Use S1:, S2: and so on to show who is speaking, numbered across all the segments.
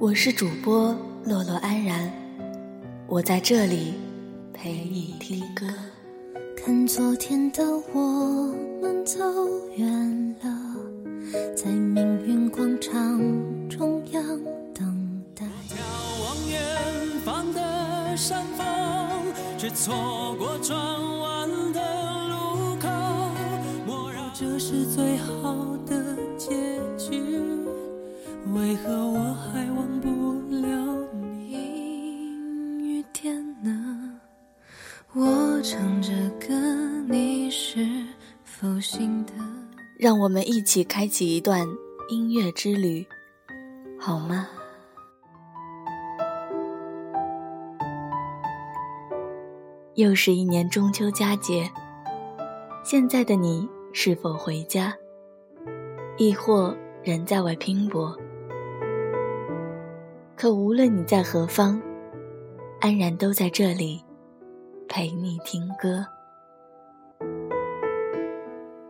S1: 我是主播洛洛安然，我在这里陪你听歌。
S2: 看昨天的我们走远了，在命运广场中央等待。
S3: 眺望远方的山峰，却错过转弯的路口。莫让这是最好的结局，为何我还忘不了你？
S2: 阴雨天呢？我唱着歌，你是否心的？
S1: 让我们一起开启一段音乐之旅，好吗？又是一年中秋佳节，现在的你是否回家，亦或人在外拼搏？可无论你在何方，安然都在这里陪你听歌。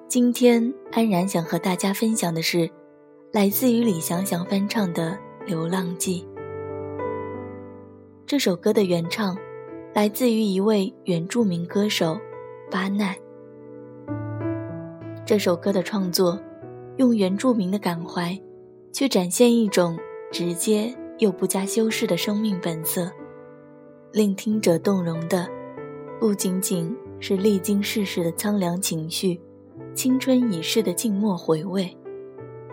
S1: 今天安然想和大家分享的是，来自于李祥祥翻唱的《流浪记》。这首歌的原唱来自于一位原住民歌手巴奈。这首歌的创作，用原住民的感怀，去展现一种直接又不加修饰的生命本色，令听者动容的，不仅仅是历经世事的苍凉情绪，青春已逝的静默回味，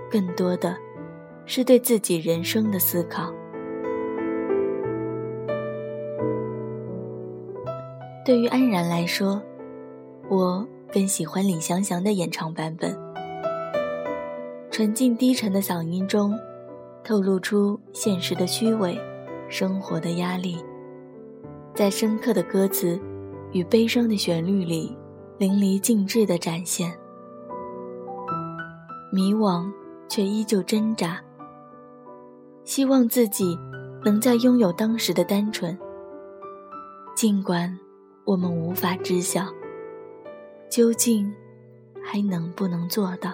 S1: 更多的，是对自己人生的思考。对于安然来说，我更喜欢李祥祥的演唱版本。纯净低沉的嗓音中，透露出现实的虚伪，生活的压力，在深刻的歌词与悲伤的旋律里，淋漓尽致地展现。迷惘却依旧挣扎，希望自己能再拥有当时的单纯，尽管。我们无法知晓，究竟还能不能做到？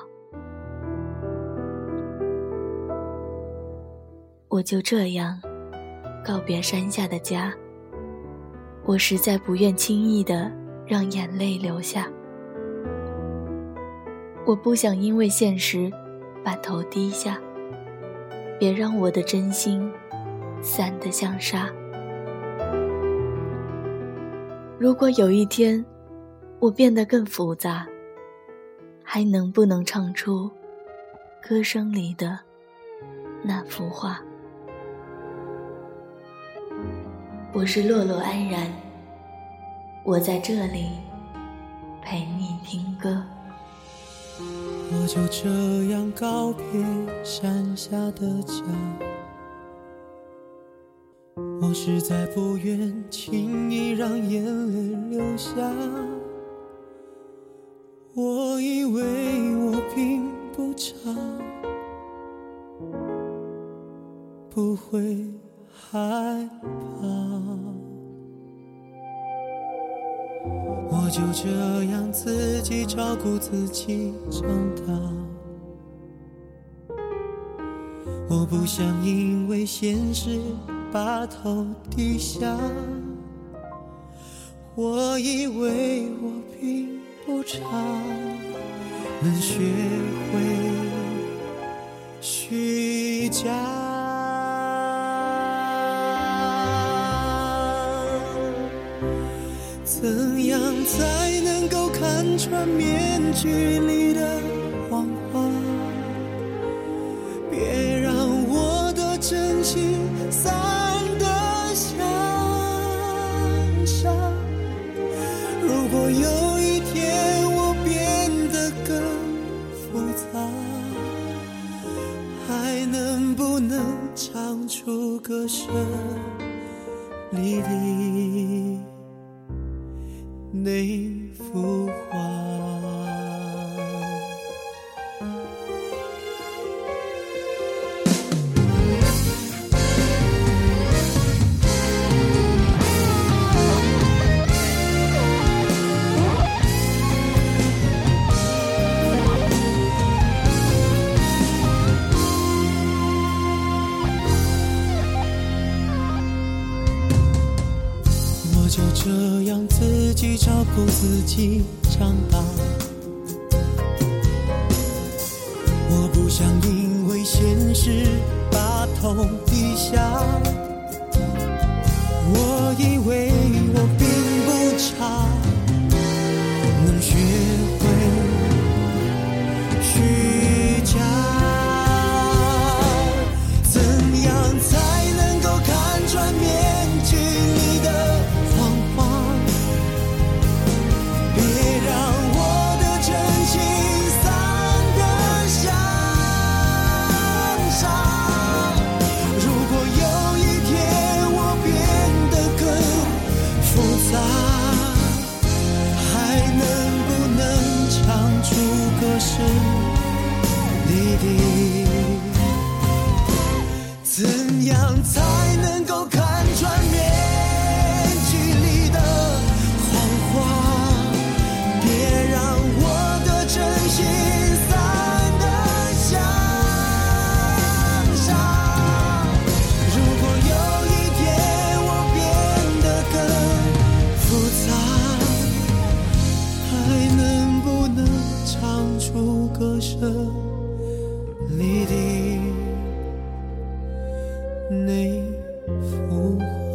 S1: 我就这样告别山下的家。我实在不愿轻易的让眼泪流下。我不想因为现实把头低下。别让我的真心散得像沙。如果有一天，我变得更复杂，还能不能唱出歌声里的那幅画？我是洛洛安然，我在这里陪你听歌。
S3: 我就这样告别山下的家。我实在不愿轻易让眼泪流下。我以为我并不差，不会害怕。就这样自己照顾自己长大。我不想因为现实。把头低下，我以为我并不差，能学会虚假。怎才能够看穿面具里的谎话。别让我的真心散得像沙。如果有一天我变得更复杂，还能不能唱出歌声？你的。那就这样自己照顾自己长大。我不想因为现实把头低下。我以为我并不差，是你的怎样才复活。